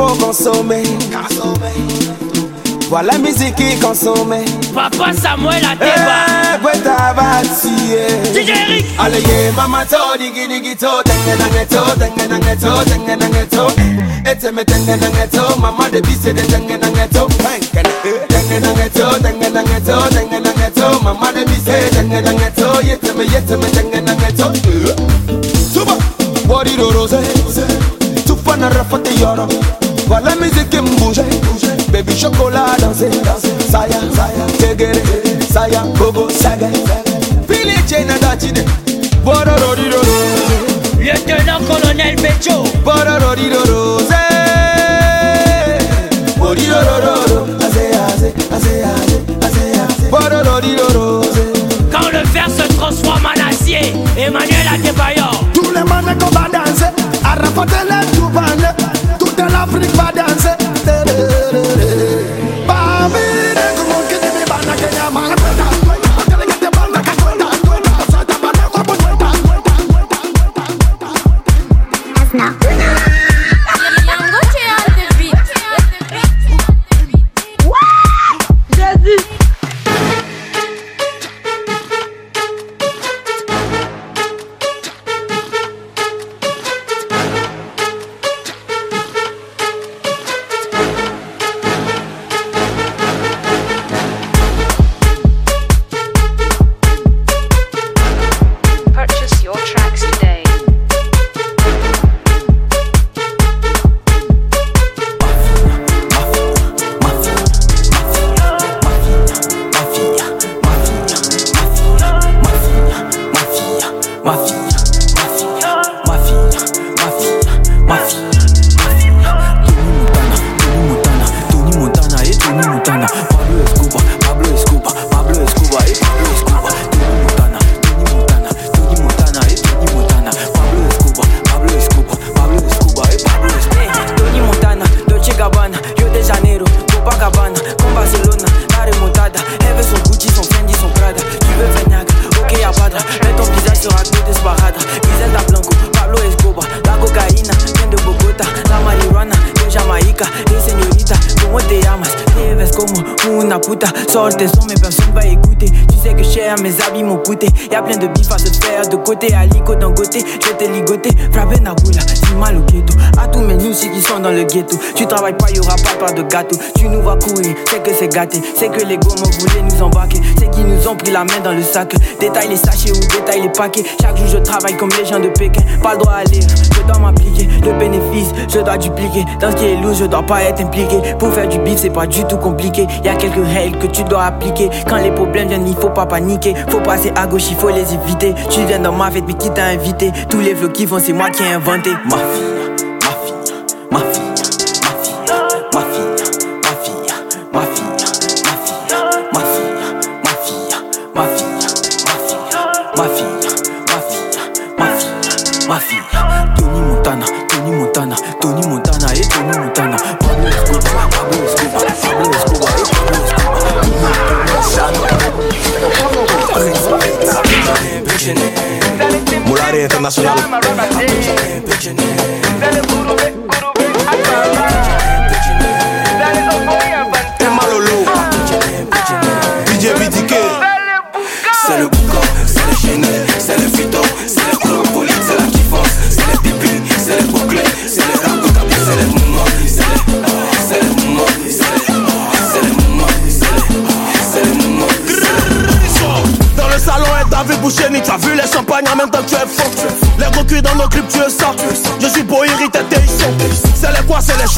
faut consommer. Voilà musique qui consomme. Papa Samuel a débat. Eh, Allez, yeah, mama to, digi digi to, dengue dengue to, dengue dengue to, dengue dengue to. Et te me dengue dengue to, mama de bise de dengue dengue to. Dengue dengue to, dengue dengue to, dengue dengue to, mama de bise dengue dengue to. Et te me, et te me dengue dengue to. Suba. Wadi do rose. Tu fana rafate yoro. Vois la musique qui me bouge Baby chocolat danser Saya, tegere, saya, gogo, saga. Pili chena datine Bororodidodo Lieutenant colonel Becho Bororodidodo Bororodidodo Azé, azé, azé, azé, azé Bororodidodo Quand le fer se transforme en acier Emmanuel Adebayor. Tous les mannequins vont danser À rapporter les c'est que les gommes voulaient nous embarquer. C'est qu'ils nous ont pris la main dans le sac. Détaille les sachets ou détaille les paquets. Chaque jour, je travaille comme les gens de Pékin. Pas le droit à lire, je dois m'appliquer. Le bénéfice, je dois dupliquer. Dans ce qui est lourd, je dois pas être impliqué. Pour faire du beat, c'est pas du tout compliqué. Y a quelques règles que tu dois appliquer. Quand les problèmes viennent, il faut pas paniquer. Faut passer à gauche, il faut les éviter. Tu viens dans ma fête, mais qui t'a invité? Tous les flots qui vont, c'est moi qui ai inventé. Ma fille,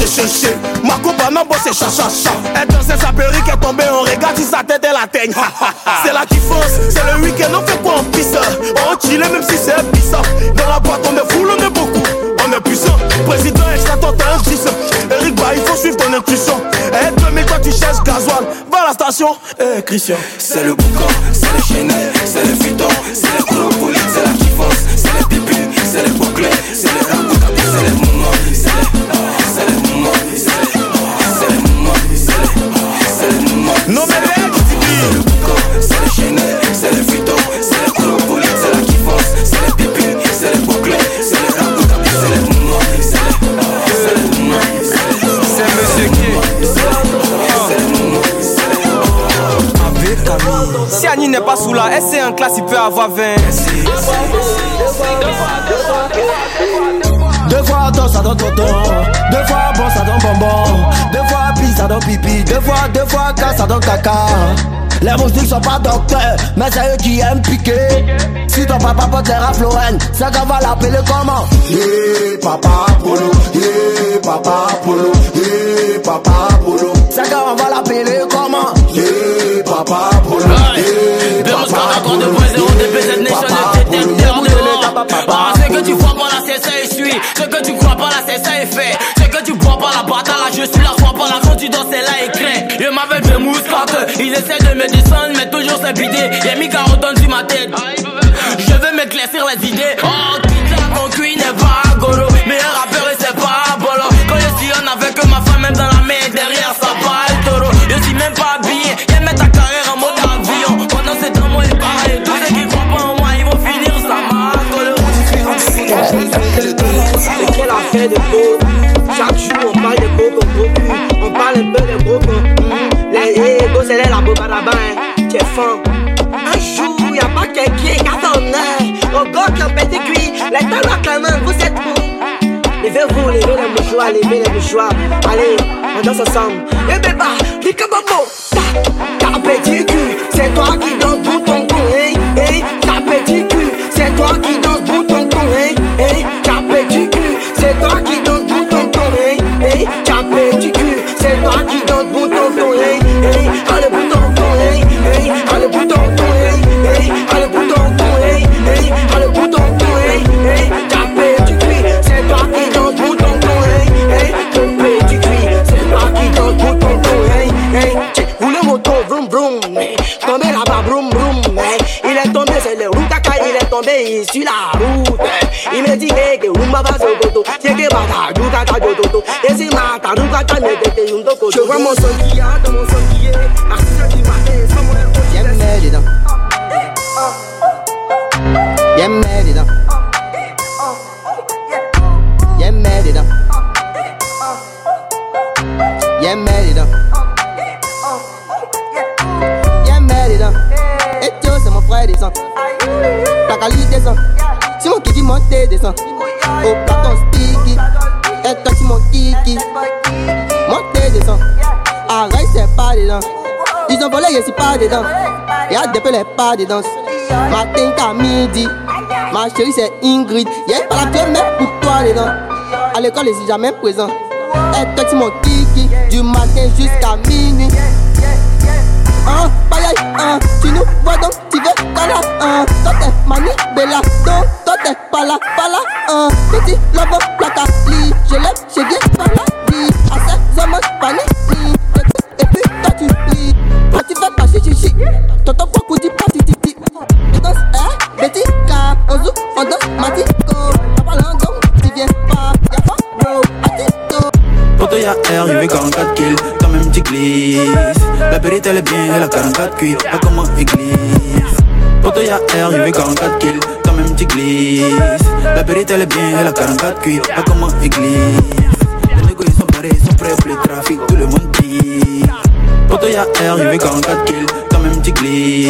ché ché Ma copine boss c'est cha cha cha. Elle dansait sa perruque est tombée on regarde si sa tête elle atteigne. C'est la kiffance c'est le week-end on fait quoi en pisse. On chill même si c'est bizarre Dans la boîte on est full on est beaucoup. On est puissant. Président extra toi t'as un 10 Eric bah il faut suivre ton intuition. Eh 2000 toi tu cherches gasoil. Va à la station. Eh Christian. C'est le boucan, c'est le Chanel, c'est le Vuitton, c'est le pipi Deux fois, deux fois casse ça donne caca les moustiques sont pas docteurs, mais c'est eux qui aiment piquer. Si ton papa porte les rafloren, c'est qu'on va l'appeler comment? Yeah, papa Polo, yeah, papa Polo, yeah, papa Polo. C'est qu'on va l'appeler comment? Yeah, papa Polo, yeah, papa Polo. Ah, ce que tu vois par là, c'est ça et suis. Ce que tu crois par là, c'est ça et fait. Que tu crois par la bataille, je suis la foi par là. Quand tu danses, c'est là et craint. Je m'appelle Bemus Carter. Il essaie de me descendre, mais toujours c'est bidé. Y'a mis carottone sur ma tête. Je veux m'éclaircir les idées. Oh, toute la concuit n'est pas golo. Meilleur rappeur et c'est pas bolo. Quand je sillonne avec ma femme, même dans la main, derrière ça parle taureau. Je suis même pas habillé. Parle un peu de gros comme hum, Les égos c'est les la beau baraba hein. Tu es fin Un jour y'a pas quelqu'un qui a ton air Au qui a petit cuit Les quand même vous êtes bons Levez-vous, levez les mouchoirs, levez les mouchoirs Allez, on danse ensemble. Eh bébé, dis que bobo Ta, ta petit il est tombé sur la route Il me dit, hey, que rumba va se goto Tiens que bata, du kaka do toto Et si mata, du kaka me tete, yum toko Je vois mon son qui a dans mon son qui est. À 6 heures du matin, sans mon air Bien mêlé dedans. Bien mêlé dedans. Kiki monté, descend. Au platon sticky. Et toi, c'est mon kiki. Monté, descend. Arrête, c'est pas dedans. Ils ont volé, je suis pas dedans. Et à peu les pas dedans. Matin qu'à midi. Ma chérie, c'est Ingrid. Y'a pas la pied, mais pour toi dedans. À l'école, je suis jamais présent. Et toi, c'est mon kiki. Du matin jusqu'à minuit. Hein, bye, hein, tu nous vois donc, tu veux pas là, hein, toi t'es mani, bella, donc, toi t'es pas là, pas là, hein, petit, lobo, plata, li, je l'aime, je viens par là, li, à ces hommes, pani, li, et puis toi tu lis, toi tu fais pas chichi, chichi, tonton beaucoup dit pas titi, titi, et danse, hein, petit, car, on joue, on danse, mati, go, papa l'andon, tu viens pas, RUV 44 kills, quand même tu glisses. La périte elle est bien, elle a 44 cuits, pas comme en église. Poto y'a RUV 44 kills, quand même tu glisses. La périte elle est bien, elle a 44 cuits, pas comme en église. Les négos ils sont parés, ils sont prêts pour le trafic, tout le monde pique. Poto y'a RUV 44 kills, quand même tu glisses.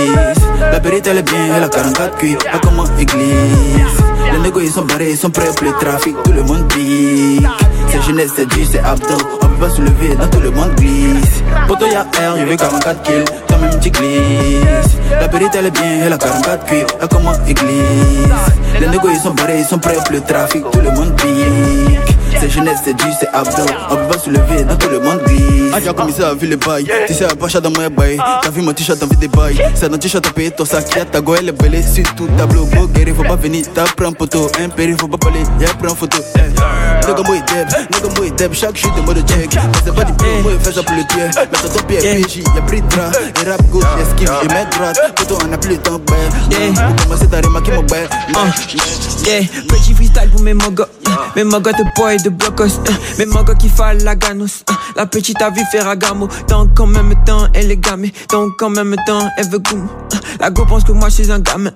La périte elle est bien, elle a 44 cuits, pas comme en église. Les négos sont barrés, ils sont prêts pour le trafic, tout le monde pique. C'est jeunesse, c'est du, c'est abdo, on peut pas soulever, dans tout le monde glisse. Poto y'a RUV 44 kills, quand même tu glisses. La périte elle est bien, elle a 44 cuits, pas comme en église? Les négos sont barrés, ils sont prêts pour le trafic, tout le monde pique. C'est jeunesse, c'est du, c'est abdo, on peut pas soulever, dans tout le monde glisse. Ah, j'ai commissaire à vu les bails, tu sais, pas chat dans mon bail. T'as vu mon t-shirt, envie des bails. C'est dans t-shirt, t'as payé ton sac, y'a ta go, elle est belle, sur tout tableau. Beau guéri, faut pas venir, t'as pris un poteau. Impéri, faut pas parler, y'a pris un photo. Eh. Nigga, moi, deb, nigga, moi, deb, chaque chute de mode check. C'est pas du peu, moi, fais ça pour le tuer. Mais t'as ton pied, PJ, y'a pris de drap. Et rap gauche, esquive, et mets droite. Poteau, on a plus le temps, ben. Pour commencer, t'as remarqué mon ben. Yeah, petit freestyle pour mes mogos. yeah. Mes mogos de boy de blocos. uh. Mes mogos qui font la ganos. uh. La petite a vu Ferragamo. Donc en même temps, elle est gamée. Donc en même temps, elle veut goût. Uh. La go pense que moi je suis un gamin.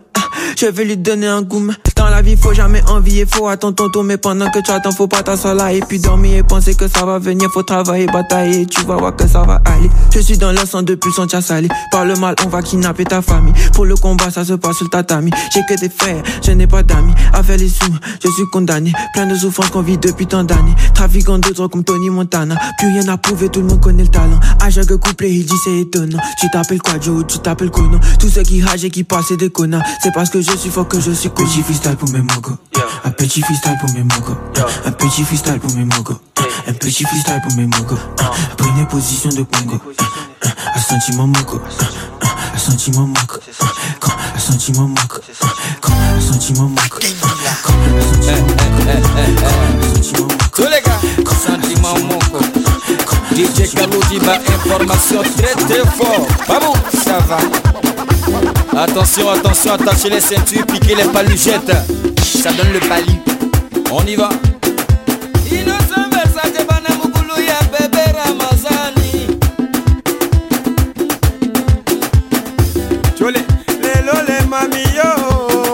Je vais lui donner un goût. Dans la vie, faut jamais envier. Faut attendre ton tour. Mais pendant que tu attends, faut pas. Et puis dormir et penser que ça va venir. Faut travailler, batailler. Tu vas voir que ça va aller. Je suis dans le sang depuis le sang salé. Par le mal, on va kidnapper ta famille. Pour le combat, ça se passe sur le tatami. J'ai que des frères, je n'ai pas d'amis. Avec les sous, je suis condamné. Plein de souffrances qu'on vit depuis tant d'années. Trafiquant drogue comme Tony Montana. Plus rien à prouver, tout le monde connaît le talent. À chaque couplet, il dit c'est étonnant. Tu t'appelles quoi, Joe, tu t'appelles Kono. Tous ceux qui ragent et qui passent, des connards. C'est parce que je suis fort que je suis petit freestyle pour mes mogos. Un petit freestyle pour mes mogos. Un petit freestyle pour mes mogos. Un petit freestyle pour mes mogos. Prenez position de Congo. Un sentiment moco. Un sentiment moco. Quand un sentiment moco. Quand un sentiment moco. Quand un sentiment moco. Tous les gars, sentiment moko. DJ Kaloudi ma information très très fort. Babou, ça va? Attention, attention, attachez les ceintures, piquez les paluchettes. Ça donne le palu. On y va.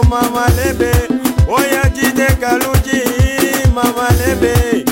Mama lebe, oya jide kaluji, mama lebe,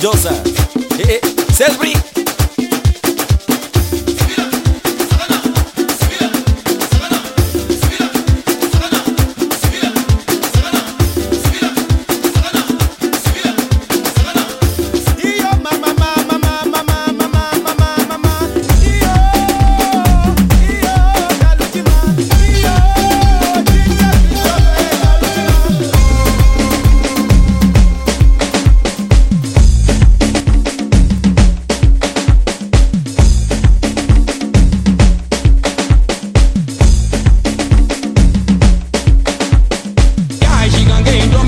Joseph.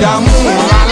dumb dumb dumb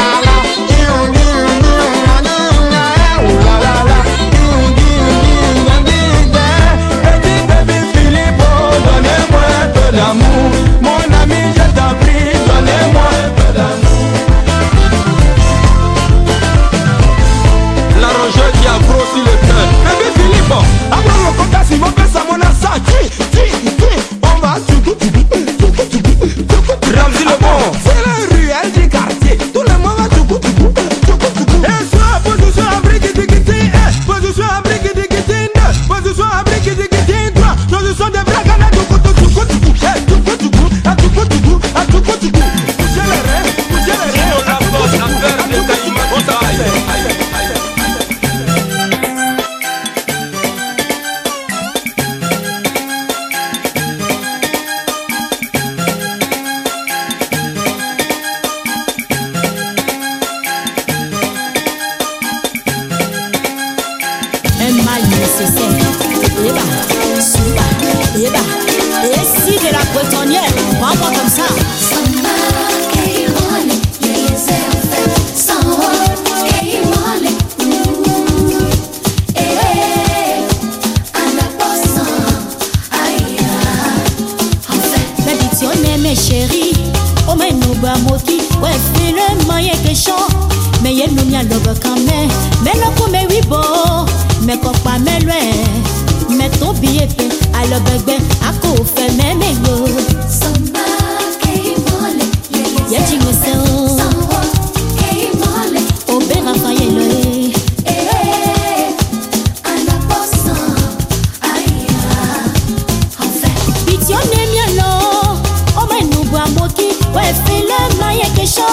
Wè fè lè ma ye ke shò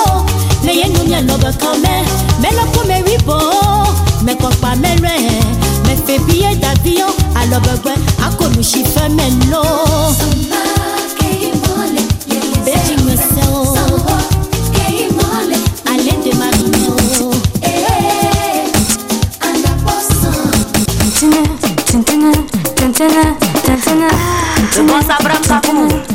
Mè ye nou mè lò bè kòmè Mè lò kò mè ribò Mè kò A lò bè a kò nou shi fè mè lò Samba Ale de ma nou Eh eh Ana posan Tintina, tintina, tintina, tintina Vreau să abrăm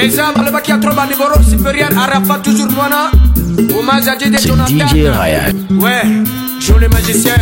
Esa Balbaki Atroba Liboro Supérieur Arafa toujours Moana Hommage à Jonathan. DJ Ryan. Ouais Joe le magicien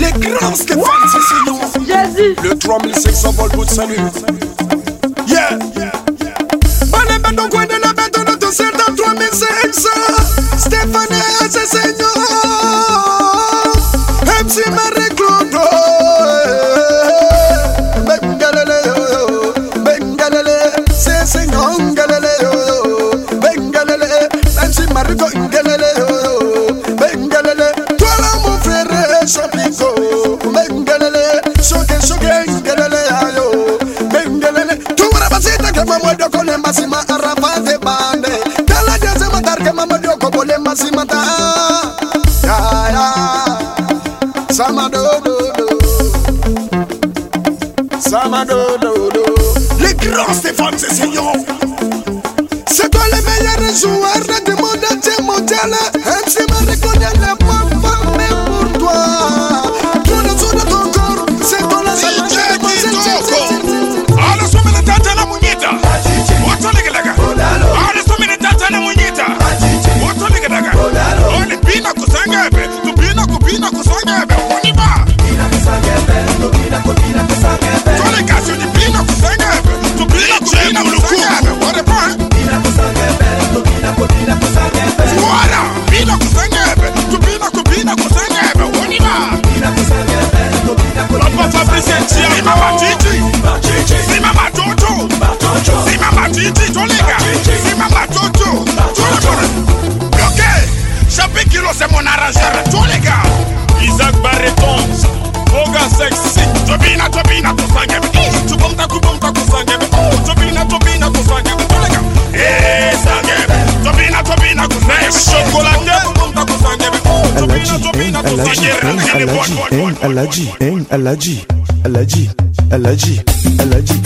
Les grands Stéphane, c'est chez. Le 3500 volts pour salut. Yeah. On de la Stéphane, c'est. MC Marie. Alaji, hein, Alaji, Alaji, Alaji, Alaji.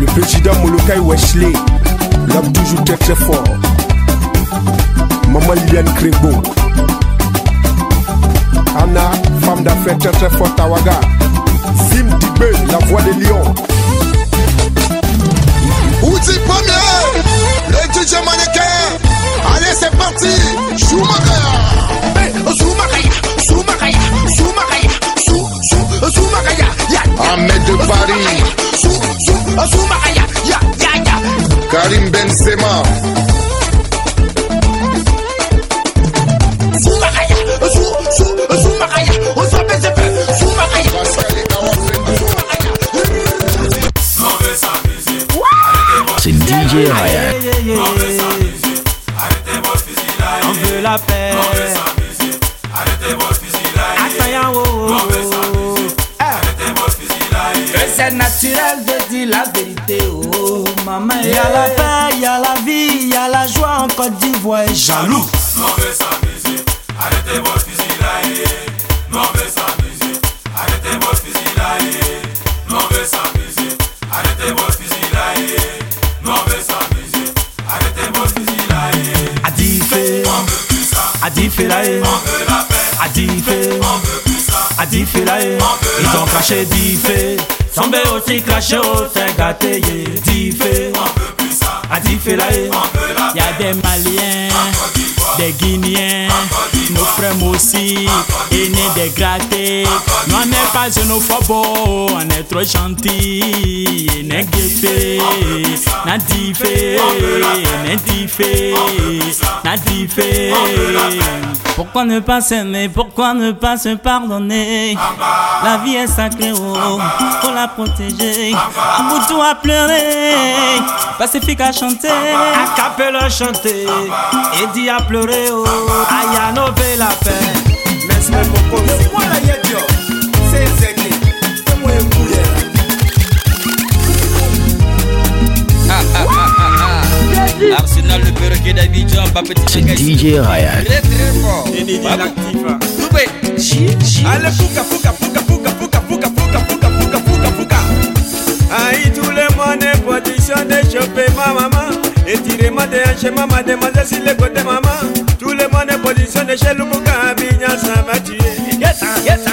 Le président Molokai Wesley l'homme toujours très très fort. Maman Liliane Crébo. Banda fait très très fort Tawaga. Zim Tibé, la voix des lions. Outil premier, le DJ mannequin. Allez, c'est parti, Shumakaya. Shumakaya, Shumakaya, Shumakaya, Shumakaya. Ahmed de Paris. Shumakaya, ya, ya, ya. Karim Benzema. la paix. Arrêtez oh, oh, oh. Eh. c'est naturel de dire la vérité, oh maman. Y a la paix, y'a la vie, y'a la joie en Côte d'Ivoire. Et jaloux. On veut s'amuser, arrêtez vos fusils là. On arrêtez vos arrêtez Adifé là. On veut la paix, Adifé. on veut plus ça. Adifé là. Ils ont craché Difé. Sombe aussi craché au Saint-Gâté. Difé. On veut plus ça. Adifé là. On veut la Il y a des Maliens, des Guinéens, nos frères aussi, aînés des grattés. Nous on n'est pas xénophobe, on est trop gentils. N'est guetté, n'a diffé, n'est diffé, n'a diffé. Pourquoi ne pas s'aimer, pourquoi ne pas se pardonner? La vie est sacrée, oh, faut la protéger. Aboutou a pleuré, Pacifique a chanté, a capella chanté, Eddie a pleuré, oh, Ayano veut la paix. Mais c'est mon C'est moi la yedio. C'est. C'est moi bouillère. Arsenal, le perroquet d'Abidjan, pas petit C'est DJ Ryan. Très très fort. Loupé. Allez, fouka, fouka, fouka, fouka, fouka, fouka, fouka, fouka, fouka, fouka, fouka. Aïe, tout le monde est position de choper ma maman. mode ya chez maman, demoiselle sur les côtés maman. Tous les mois, les positions de chez Lubuka, Vignan, ça va tuer. Yes, yes,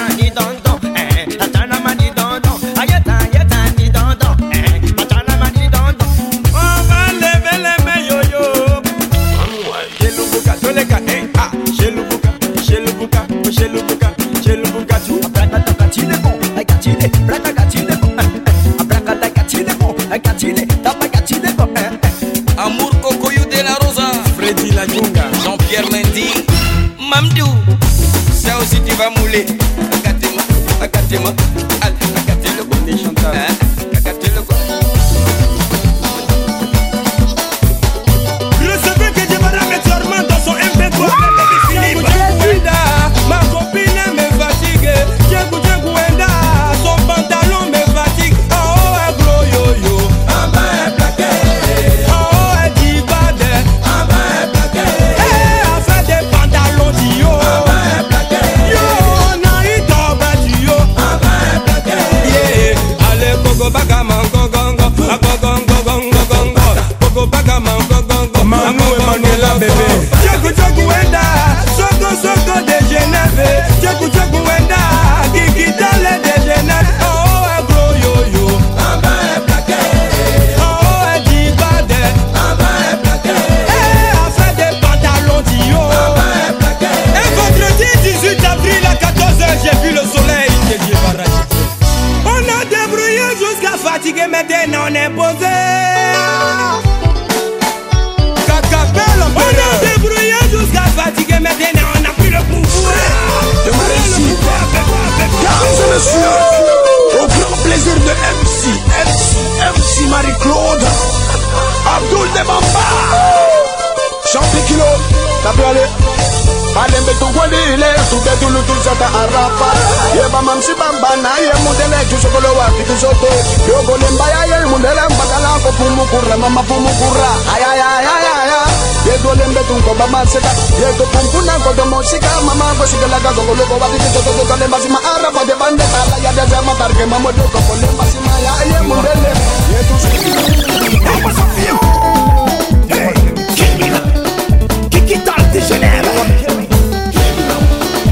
mundele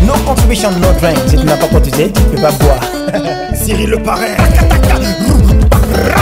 No contribution, no drink. Si tu n'as pas cotisé, tu peux pas boire. Cyril le parrain.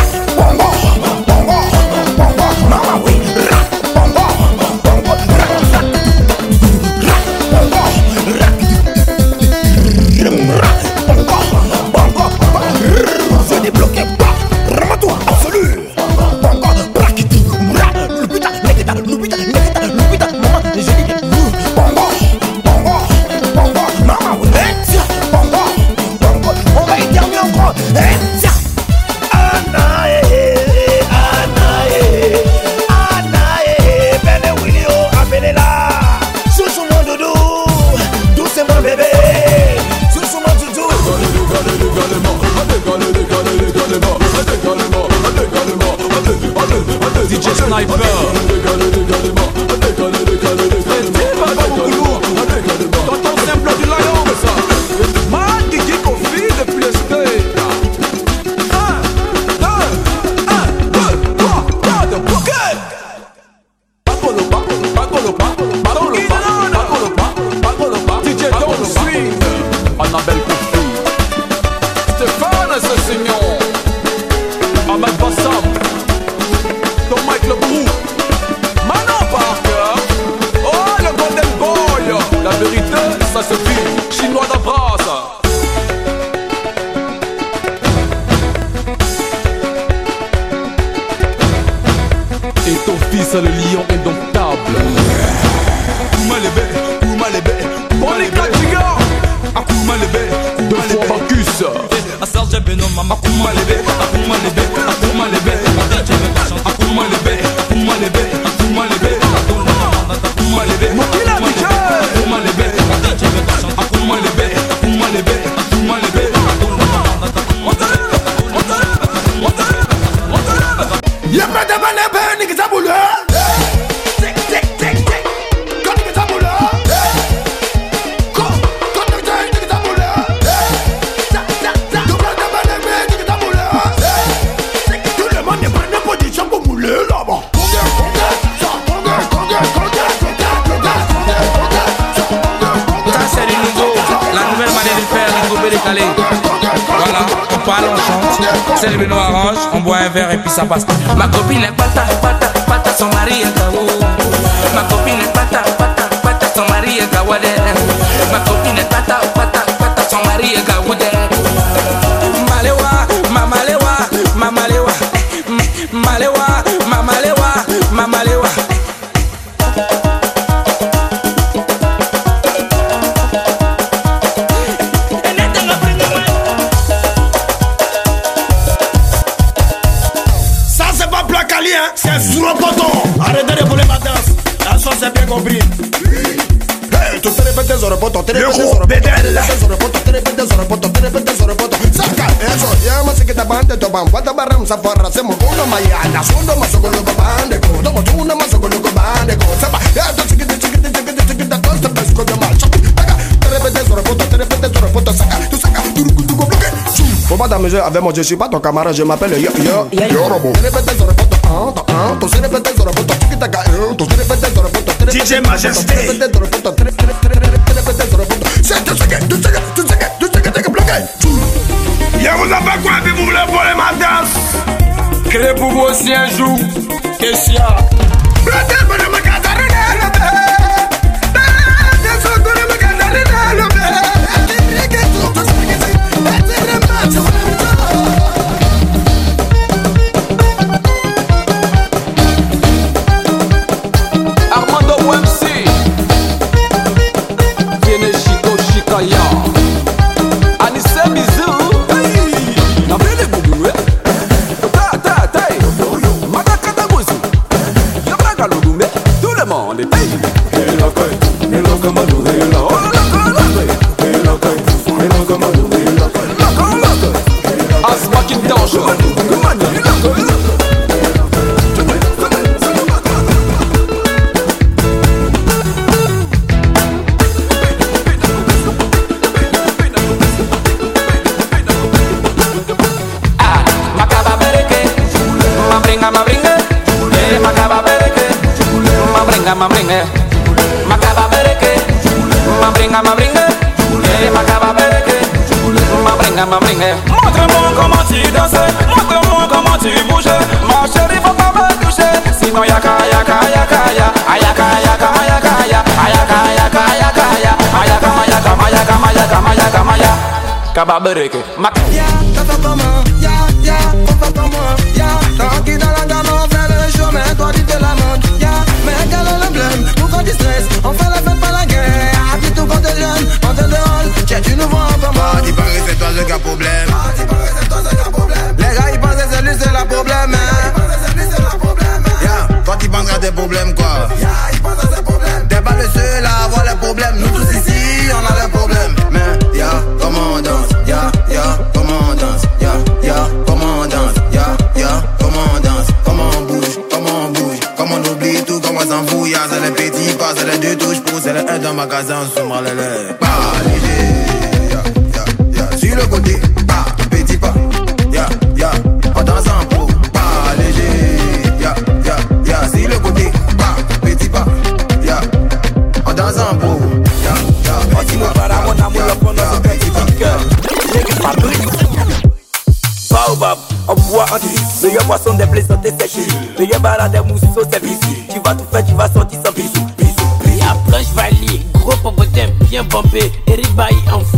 verre et puis ça passe. Ma copine est pata, pata, pata, son mari est kawo. Ma copine est pata, pata, pata, son mari est kawadé. Safara, se mo uno mayana, sundo maso con lo bande, ko, tomo tuna maso con lo bande, ko, saba, ya to chiquita, chiquita, chiquita, chiquita, todo te pesco de mal, chopi, taca, te répètes Zoropoto, te répètes Zoropoto, saka, tu saka, tu ruku, tu go, bloqué, Faut pas t'amuser avec moi, je suis pas ton camarade, je m'appelle Yo Yo Yo Robo. Tu répètes Zoropoto, hein, to, hein, tu sais répéter Zoropoto, chiquita, ka, euh, tu sais répéter Zoropoto, tu répètes DJ Majesté. Tu répètes Zoropoto, tu répètes Zoropoto, c'est tu sais que, tu sais que, tu sais que, tu sais que, tu sais que, bloqué. Y'a vous a pas quoi, Kede pou vò si anjou Kesya Blote fait Ya, ya, on fait comment Ya, tranquille dans la gamme, on fait le chemin Toi tu te lamentes. Ya, mais quel est le problème Pourquoi tu stresses On fait la fête, pas la guerre Appuie tout quand t'es jeune, on te dehors Tiens, tu nous vois Il paraît c'est toi le gars problème. Les gars ils pensent que c'est lui c'est le problème hein. Ya, toi tu penses à des problèmes quoi. T'es pas le seul à avoir les problèmes. Nous tous ici on a les problèmes pour, les un dans le magasin, les lèvres. Pas ya, sur le côté, pas, petit pas, ya, ya, en pro, pas léger, ya, ya, ya, sur le côté, pas, petit pas, ya, en pro, ya, ya, petit pas, ya, ya, ya, petit pas. Baobab, on boit en gris Meilleur poisson des blés sont séchés Meilleur balade des mousseaux c'est bisous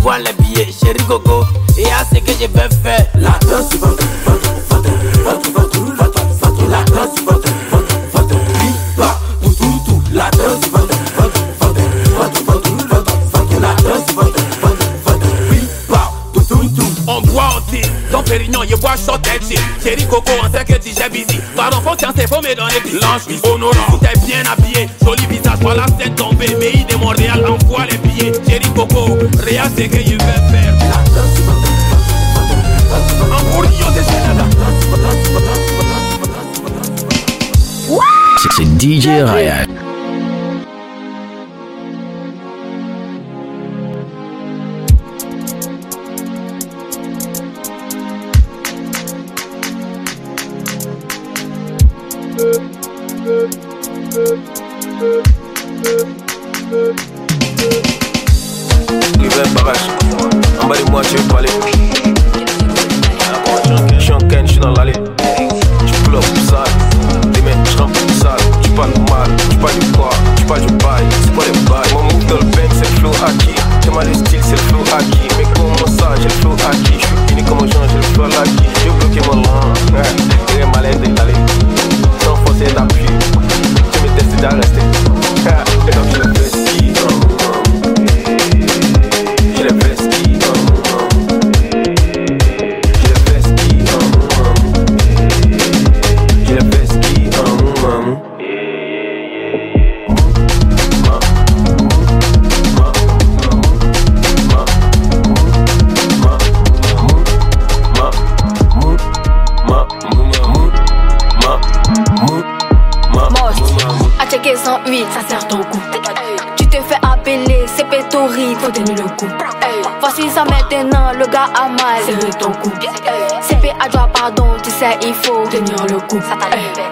Envoie les billets, chéri Gogo Et à ce que je vais faire La danse La On boit au thé, dans Pérignon, shot et chill. Chéri Coco, on sait que tu j'ai busy. Pardon, confiance, c'est faut me donner plus. Lange, honorant, t'es bien habillé. Joli visage, voilà, c'est tombé. Mais de Montréal, envoie les billets. Chéri Coco, regarde ce que je vais faire. En de C'est- C'est DJ Ryan. ça sert ton cou. Tu te fais appeler, c'est pétori, faut tenir le coup. Voici ça maintenant, le gars a mal, c'est ton cou. CP à toi, pardon, tu sais, il faut tenir le coup.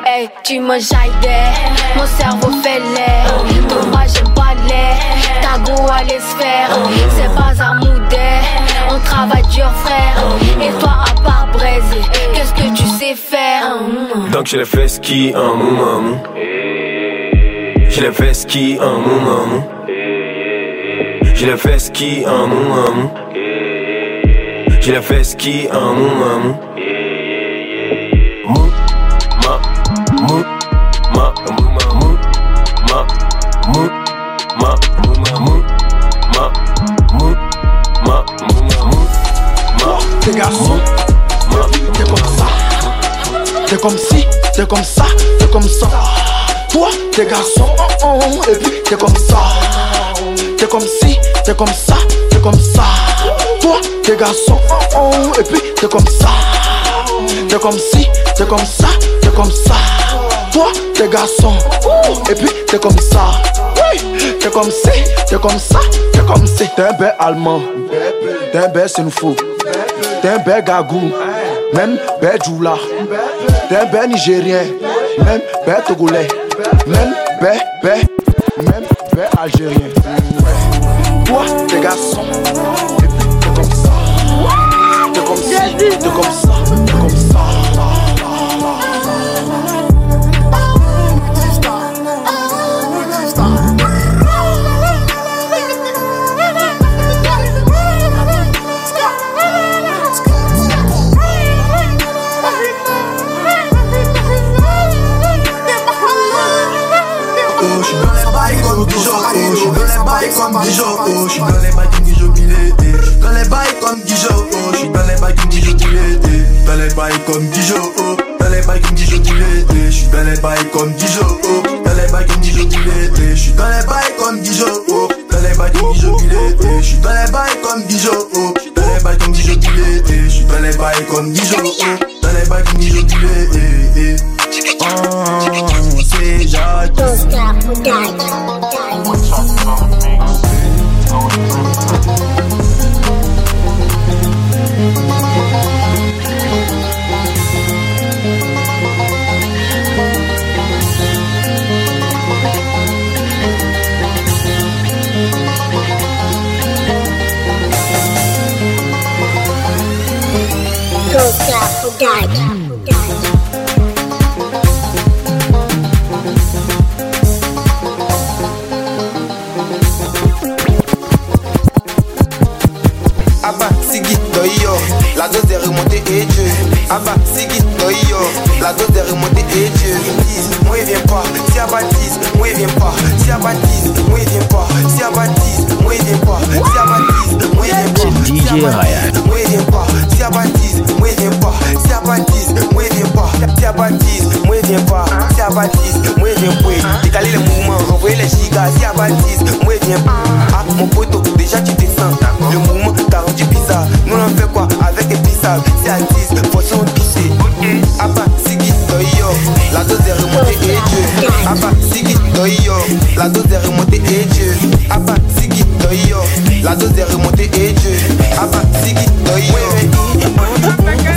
Hey, tu me jaillais, mon cerveau fait l'air. Ton bras, j'ai pas l'air, ta go à les faire. C'est pas à mouder, on travaille dur, frère. Et toi, à part braiser, qu'est-ce que tu sais faire? Donc, je les fais ski, un moment. J'ai les fesses qui un J'ai qui un mamou J'ai les fesses qui un mamou Mou. Ma mou ma mou ma mou. Ma mou ma mou ma mou. Ma mou ma mou ma mou. Ma T'es garçon, t'es comme ça. T'es comme si, t'es comme ça, t'es comme ça. Toi, t'es garçon, oh, oh, et puis t'es comme ça. T'es comme si, t'es comme ça, t'es comme ça. Toi, t'es garçon, oh, oh, et puis t'es comme ça. T'es comme si, t'es comme ça, t'es comme ça. Toi, t'es garçon, et puis t'es comme ça. T'es comme si, t'es comme ça, t'es comme si. T'es un bel allemand, t'es un bel sinfou, t'es un bel gagou, même bel djoula. T'es un bel nigérien, même bel togolais, même bel, bel, même bel algérien. Toi, t'es garçon, et puis t'es comme ça. T'es comme ça, t'es comme ça. Dijon, oh, dans les eh, dans les bails comme oh, dans les comme Dijon Billet, eh, dans les bails comme oh, dans les comme Dijon Billet, eh, j'suis dans les bails comme oh, dans les comme Dijon Billet, eh, j'suis dans les bails comme oh, dans les comme Dijon Billet, eh, j'suis dans les bails comme oh, dans les bails comme Dijon Billet, eh, j'suis dans les bails comme oh, dans les eh, eh. Oh, Go, go, La dose est remontée et Dieu. Abba, Sigi, Doyo, la dose est remontée et Dieu. Pas, si Abba baptise, moi pas, si Abba baptise, moi pas, si pas, pas, si Abba baptise, moi il vient pas, si Abba baptise, moi vient pas. Décaler les mouvements, renvoyer les gigas, si Abba baptise, moi il vient pas. Ah mon poteau, déjà tu descends, le mouvement t'as rendu bizarre. Nous on fait quoi avec des pizzas? C'est à 10, faut s'en pisser. Abba, Sigi, Doyo, la dose est remontée et Dieu. Abba, Sigi, Doyo, la dose est remontée et Dieu. Abba, Sigi, Doyo, la dose est remontée et Dieu. Abba, Sigi, Doyo.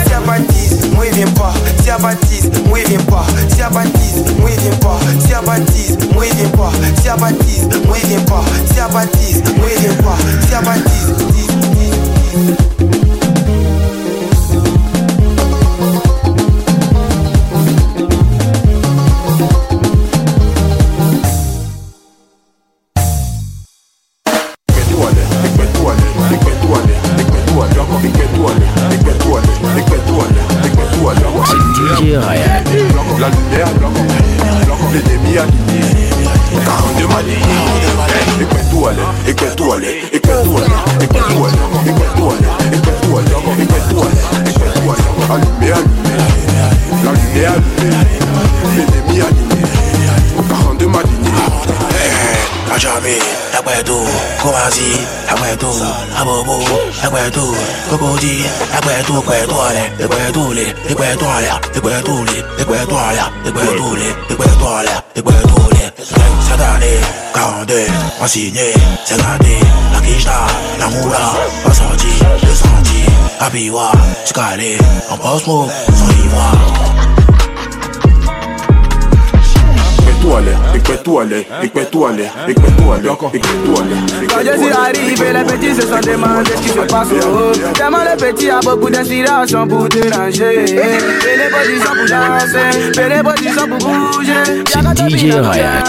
Si Abba baptise, moi il vient pas. Si Abba baptise, moi viens pas. Si à baptise, moi viens pas. Si à baptise, moi viens pas. Si à baptise, moi viens pas. Si à baptise, moi viens pas. Si à baptise, 阿圾，还怪肚，阿跑步，阿怪肚，还跑鸡，阿怪肚，怪多嘞，还怪肚里，还怪多了，还怪肚里，还怪多了，还怪肚里，还怪多了，还怪肚里。下大的，干的，我是你，下大的，拉吉沙，拉姆拉，把手机，手机，阿比瓦，去咖喱，阿波斯姆，送你花。Pas sorti le senti Abiwa, tu calé en post-move sans y voir Étoile, étoile, étoile, étoile, étoile, Quand je suis arrivé, les petits se sont demandé ce qui se passe au haut. Tellement les petits a beaucoup d'inspiration pour déranger. Fais les positions pour danser, fais les positions pour bouger. C'est DJ Ryan.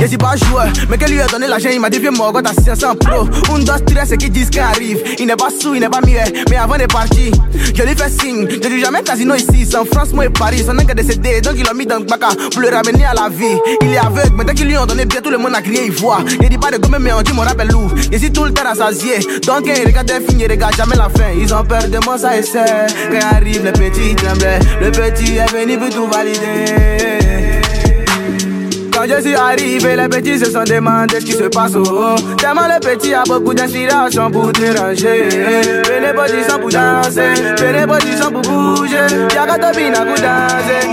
Je suis pas joueur, mais que lui a donné l'argent, il m'a dévié mon goût à 500 pro. Un, deux, trois, c'est qui disent qu'il arrive. Il n'est pas sous, il n'est pas muet, mais avant de partir, je lui fais signe. Je dis jamais casino ici, c'est en France, moi et Paris. Son est décédé, donc il l'a mis dans le baka pour le ramener à la vie. Il est aveugle, mais dès qu'ils lui ont donné bien, tout le monde a crié, il voit. Il dit pas de gomme, mais on dit mon rappel lourd. Je suis tout le temps rassasié, donc il regarde les films, il regarde jamais la fin. Ils ont peur de moi, ça essaie. Quand arrive le petit tremblait, le petit est venu pour tout valider. Je suis arrivé, les petits se sont demandé ce qui se passe au haut. Tellement le petit a beaucoup d'inspiration pour déranger. Fais les positions pour danser, fais les positions pour bouger. Y'a qu'à topiner pour danser.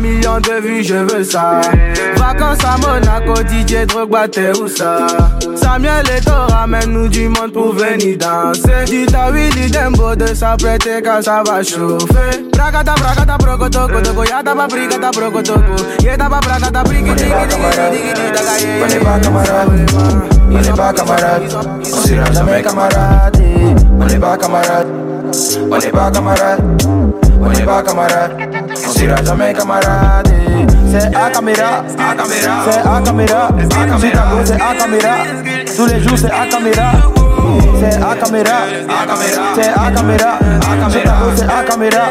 Millions d'euros, millions de vues, je veux ça. Vacances à Monaco, DJ Drogba, t'es où ça? Samuel et ramène-nous du monde pour venir danser. Dis à Willy Dembo de s'apprêter quand ça va chauffer. Bragata, bragata, brocoto, kotoko, yata pa brigata, brocotoko. Yeta pa bragata, brigi, digi, digi, digi, digi, daga, yeah. On n'est pas camarades, on n'est pas camarades, on sera jamais camarades. On n'est pas camarades, on n'est pas camarades, on n'est pas camarades, on sera jamais camarades. C'est à caméra, à caméra, c'est à caméra, à caméra, c'est à caméra. Tous les jours c'est à caméra. C'est à caméra, à caméra, c'est à caméra, à caméra, c'est à caméra.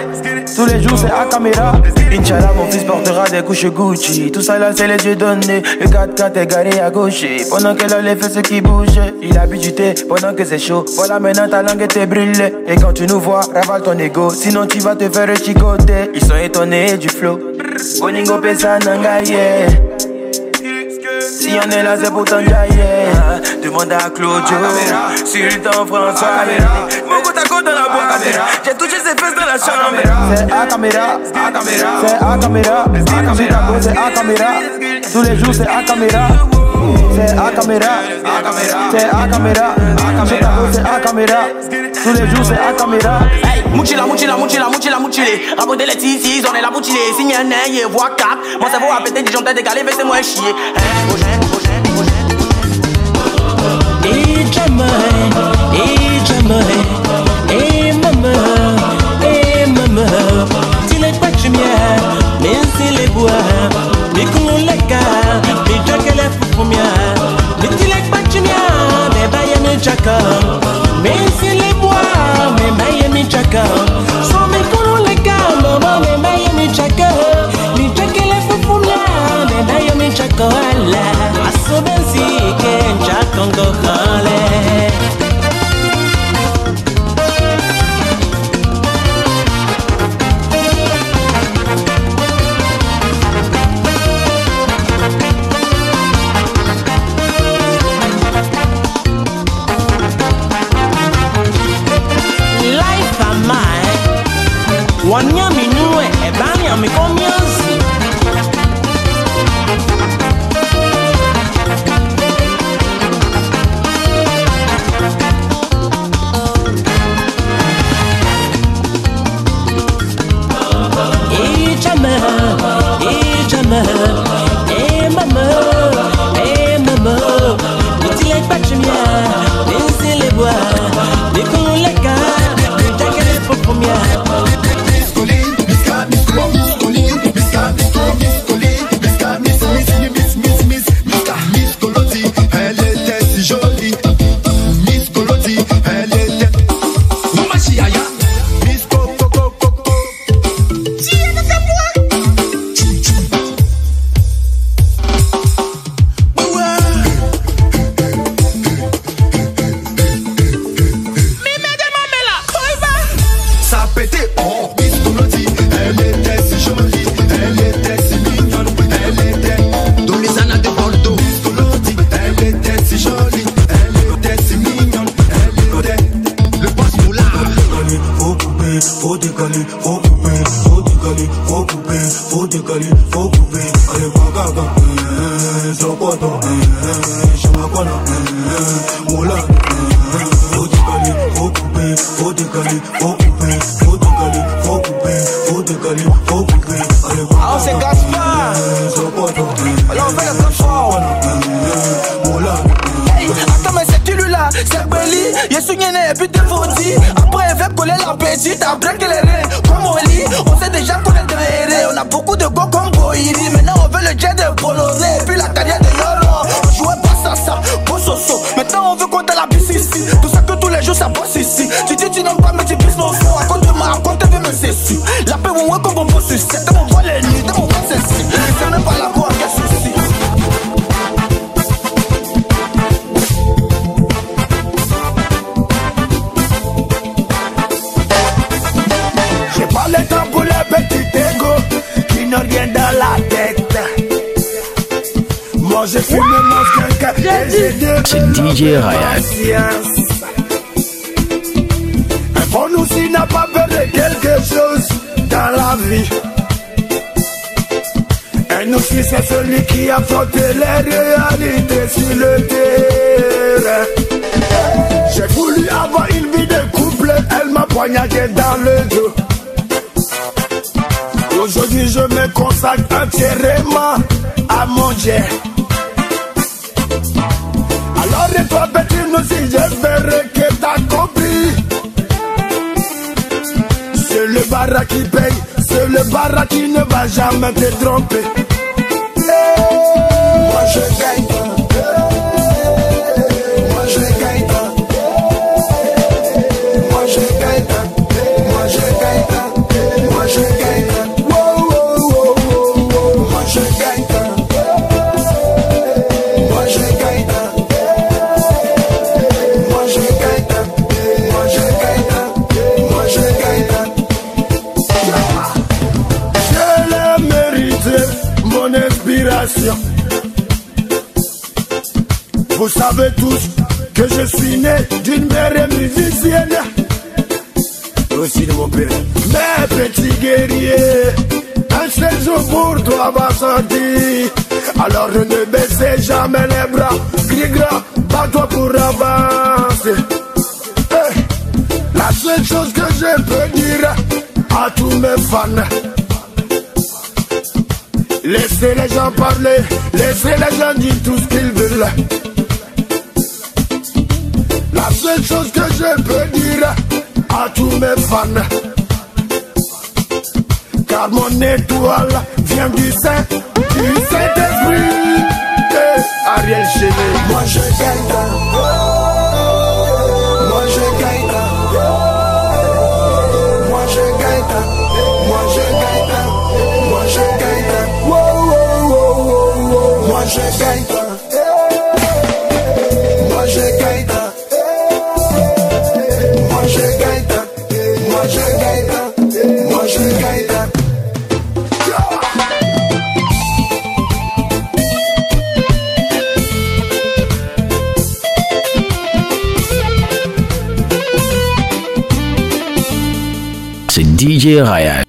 Tous les jours c'est à caméra. Inch'Allah, mon fils portera des couches Gucci. Tout ça là, c'est les yeux donnés. Le 4x4 est garé à gauche. Pendant qu'elle a les fesses qui bougent, il a bu du thé pendant que c'est chaud. Voilà maintenant ta langue était brûlée. Et quand tu nous vois, ravale ton ego. Sinon tu vas te faire chicoter. Ils sont étonnés du flow. Boningo pesa nangaye. Si on est là, c'est pour t'enjailler. Demande à Claudio, Sultan François. Mon côte à côte dans la boîte. J'ai touché ses fesses dans la chambre. C'est à caméra, à caméra, c'est à caméra, à caméra, c'est à caméra. Tous les jours, c'est à caméra. C'est à caméra, à caméra, c'est à caméra, à caméra, c'est à caméra. Tous les jours, c'est à caméra. Hey, Mouchila, mouchila, mouchila, mouchila, mouchilé. Raboter les tissus, on est la mouchilé. Signe un nez, voix 4. Mon cerveau a pété, disjoncté, décalé, chier. Hey, projet, projet, projet. Et jamais, et jamais, et maman, et maman. Tu n'es pas que mais c'est les bois. Les gars, maman, mais bah y'a mes jackals. Mais déjà qu'elle est pour moi, mais bah y'a mes jackals. Asobensi, ken jakongo et C'est DJ Ryan. Un aussi n'a pas peur de quelque chose dans la vie. Un aussi c'est celui qui affronte les réalités sur le terrain. J'ai voulu avoir une vie de couple, elle m'a poignardé dans le dos. Aujourd'hui je me consacre entièrement à mon Dieu. Qui paye, c'est le barat qui ne va jamais te tromper. Vous savez tous que je suis né d'une mère musicienne. Aussi de mon père. Mais petit guerrier, un seul jour pour toi va sortir. Alors ne baissez jamais les bras. Crie grand, bats-toi pour avancer. La seule chose que je peux dire à tous mes fans. Laissez les gens parler, laissez les gens dire tout ce qu'ils veulent. La seule chose que je peux dire à tous mes fans, car mon étoile vient du Saint, du Saint-Esprit. Eh, Ariel moi je gagne. Wow. Moi je gagne. Moi je gagne. Moi je gagne. Moi je gagne. Moi je gagne. C'est DJ Ryan.